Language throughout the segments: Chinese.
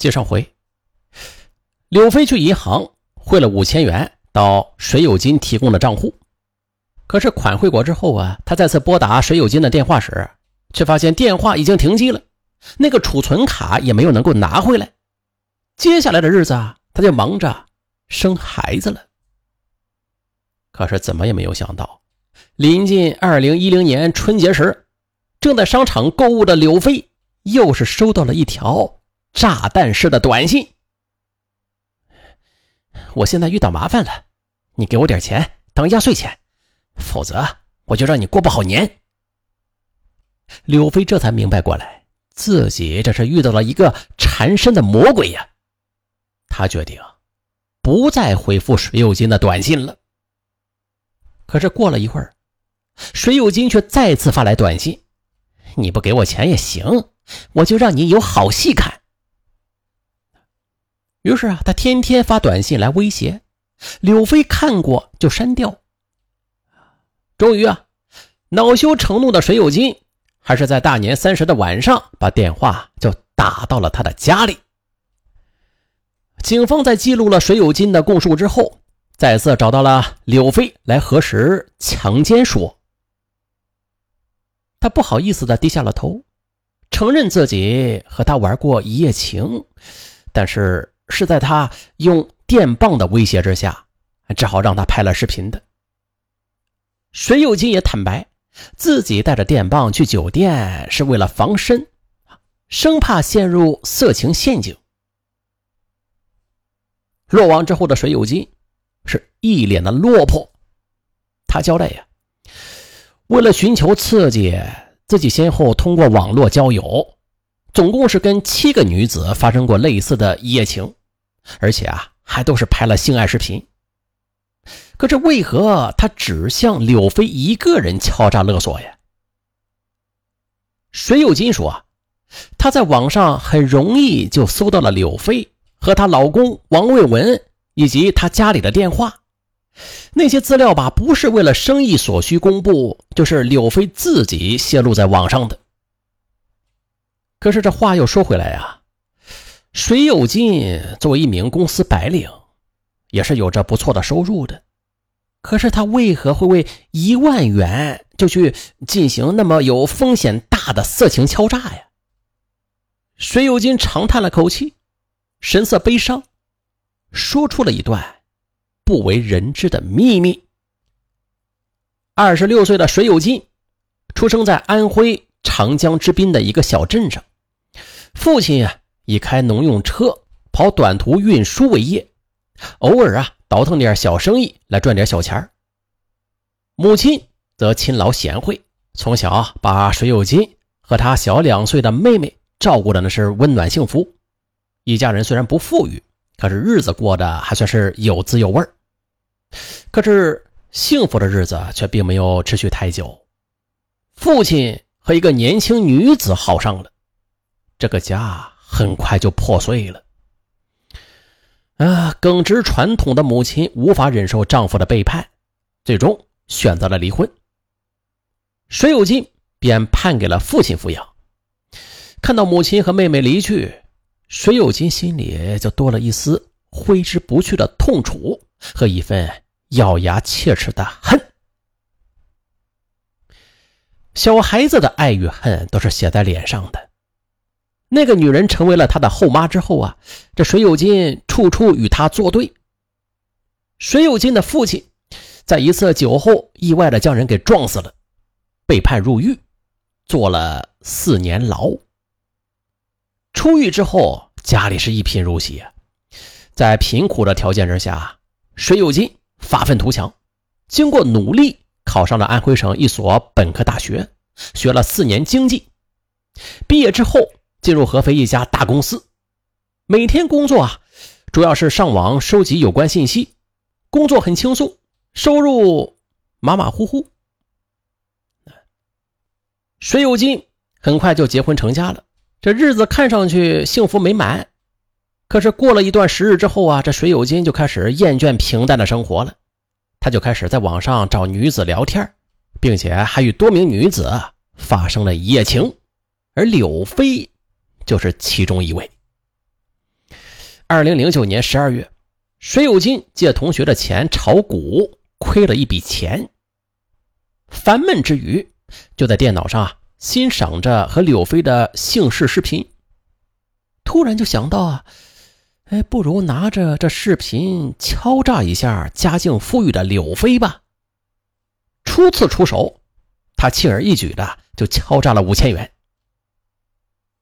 接上回，柳飞去银行汇了五千元到水友金提供的账户，可是款汇过之后啊，他再次拨打水友金的电话时，却发现电话已经停机了，那个储存卡也没有能够拿回来。接下来的日子啊，他就忙着生孩子了。可是怎么也没有想到，临近二零一零年春节时，正在商场购物的柳飞又是收到了一条。炸弹式的短信。我现在遇到麻烦了，你给我点钱当压岁钱，否则我就让你过不好年。柳飞这才明白过来，自己这是遇到了一个缠身的魔鬼呀。他决定不再回复水有金的短信了。可是过了一会儿，水有金却再次发来短信：“你不给我钱也行，我就让你有好戏看。”于是啊，他天天发短信来威胁柳飞，看过就删掉。终于啊，恼羞成怒的水有金，还是在大年三十的晚上把电话就打到了他的家里。警方在记录了水有金的供述之后，再次找到了柳飞来核实强奸说。他不好意思的低下了头，承认自己和他玩过一夜情，但是。是在他用电棒的威胁之下，只好让他拍了视频的。水友金也坦白，自己带着电棒去酒店是为了防身，生怕陷入色情陷阱。落网之后的水友金是一脸的落魄，他交代呀，为了寻求刺激，自己先后通过网络交友，总共是跟七个女子发生过类似的一夜情。而且啊，还都是拍了性爱视频。可这为何他只向柳飞一个人敲诈勒索呀？水有金说啊，他在网上很容易就搜到了柳飞和她老公王卫文以及他家里的电话。那些资料吧，不是为了生意所需公布，就是柳飞自己泄露在网上的。可是这话又说回来呀。水有金作为一名公司白领，也是有着不错的收入的。可是他为何会为一万元就去进行那么有风险大的色情敲诈呀？水有金长叹了口气，神色悲伤，说出了一段不为人知的秘密。二十六岁的水有金，出生在安徽长江之滨的一个小镇上，父亲啊。以开农用车跑短途运输为业，偶尔啊倒腾点小生意来赚点小钱母亲则勤劳贤惠，从小啊把水有金和他小两岁的妹妹照顾的那是温暖幸福。一家人虽然不富裕，可是日子过得还算是有滋有味可是幸福的日子却并没有持续太久，父亲和一个年轻女子好上了，这个家。很快就破碎了。啊，耿直传统的母亲无法忍受丈夫的背叛，最终选择了离婚。水有金便判给了父亲抚养。看到母亲和妹妹离去，水有金心里就多了一丝挥之不去的痛楚和一份咬牙切齿的恨。小孩子的爱与恨都是写在脸上的。那个女人成为了他的后妈之后啊，这水有金处处与他作对。水有金的父亲在一次酒后意外的将人给撞死了，被判入狱，坐了四年牢。出狱之后，家里是一贫如洗，在贫苦的条件之下，水有金发愤图强，经过努力考上了安徽省一所本科大学，学了四年经济，毕业之后。进入合肥一家大公司，每天工作啊，主要是上网收集有关信息，工作很轻松，收入马马虎虎。水有金很快就结婚成家了，这日子看上去幸福美满。可是过了一段时日之后啊，这水有金就开始厌倦平淡的生活了，他就开始在网上找女子聊天，并且还与多名女子发生了一夜情，而柳飞。就是其中一位。二零零九年十二月，水有金借同学的钱炒股，亏了一笔钱。烦闷之余，就在电脑上啊欣赏着和柳飞的姓氏视频。突然就想到啊，哎，不如拿着这视频敲诈一下家境富裕的柳飞吧。初次出手，他轻而易举的就敲诈了五千元。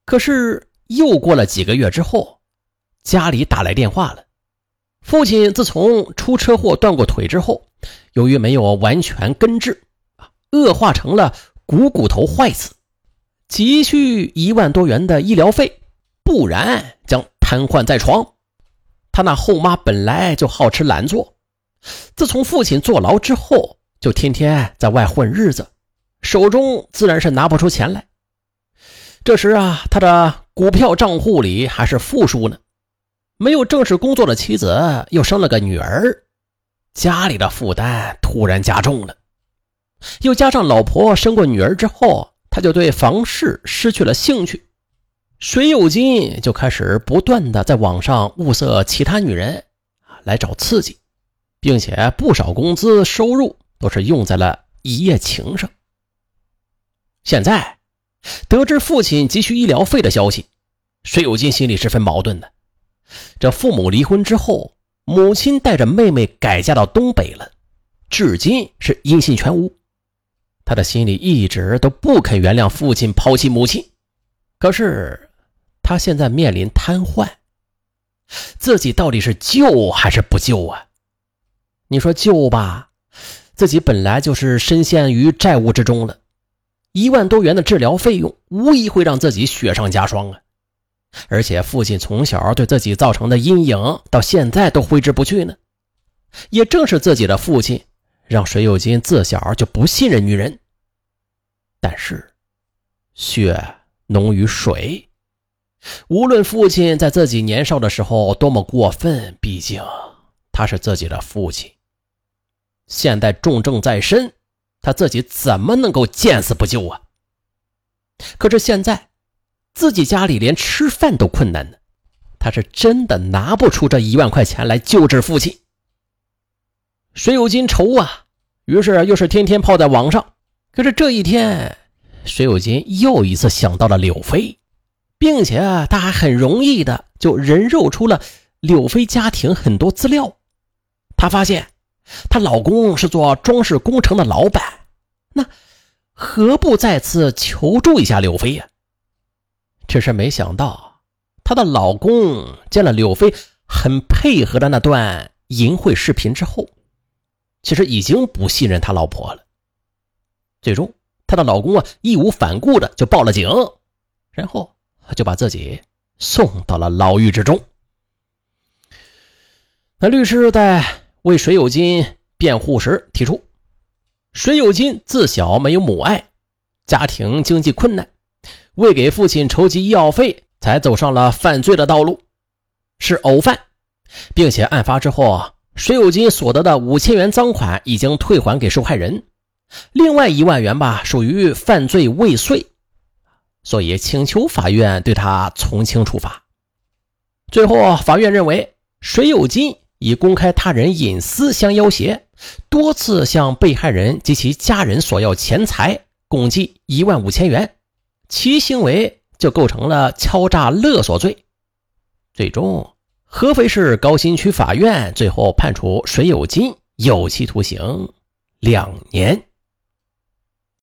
可是又过了几个月之后，家里打来电话了，父亲自从出车祸断过腿之后，由于没有完全根治。恶化成了股骨头坏死，急需一万多元的医疗费，不然将瘫痪在床。他那后妈本来就好吃懒做，自从父亲坐牢之后，就天天在外混日子，手中自然是拿不出钱来。这时啊，他的股票账户里还是负数呢，没有正式工作的妻子又生了个女儿，家里的负担突然加重了。又加上老婆生过女儿之后，他就对房事失去了兴趣。水有金就开始不断的在网上物色其他女人来找刺激，并且不少工资收入都是用在了一夜情上。现在得知父亲急需医疗费的消息，水有金心里十分矛盾的。这父母离婚之后，母亲带着妹妹改嫁到东北了，至今是音信全无。他的心里一直都不肯原谅父亲抛弃母亲，可是他现在面临瘫痪，自己到底是救还是不救啊？你说救吧，自己本来就是深陷于债务之中了，一万多元的治疗费用无疑会让自己雪上加霜啊！而且父亲从小对自己造成的阴影到现在都挥之不去呢。也正是自己的父亲。让水有金自小就不信任女人，但是血浓于水，无论父亲在自己年少的时候多么过分，毕竟他是自己的父亲。现在重症在身，他自己怎么能够见死不救啊？可是现在自己家里连吃饭都困难呢，他是真的拿不出这一万块钱来救治父亲。水有金愁啊，于是又是天天泡在网上。可是这一天，水有金又一次想到了柳飞，并且他还很容易的就人肉出了柳飞家庭很多资料。他发现她老公是做装饰工程的老板，那何不再次求助一下柳飞呀？只是没想到，她的老公见了柳飞很配合的那段淫秽视频之后。其实已经不信任他老婆了。最终，她的老公啊义无反顾的就报了警，然后就把自己送到了牢狱之中。那律师在为水有金辩护时提出，水有金自小没有母爱，家庭经济困难，为给父亲筹集医药费，才走上了犯罪的道路，是偶犯，并且案发之后。水有金所得的五千元赃款已经退还给受害人，另外一万元吧属于犯罪未遂，所以请求法院对他从轻处罚。最后，法院认为水有金以公开他人隐私相要挟，多次向被害人及其家人索要钱财，共计一万五千元，其行为就构成了敲诈勒索罪。最终。合肥市高新区法院最后判处水有金有期徒刑两年。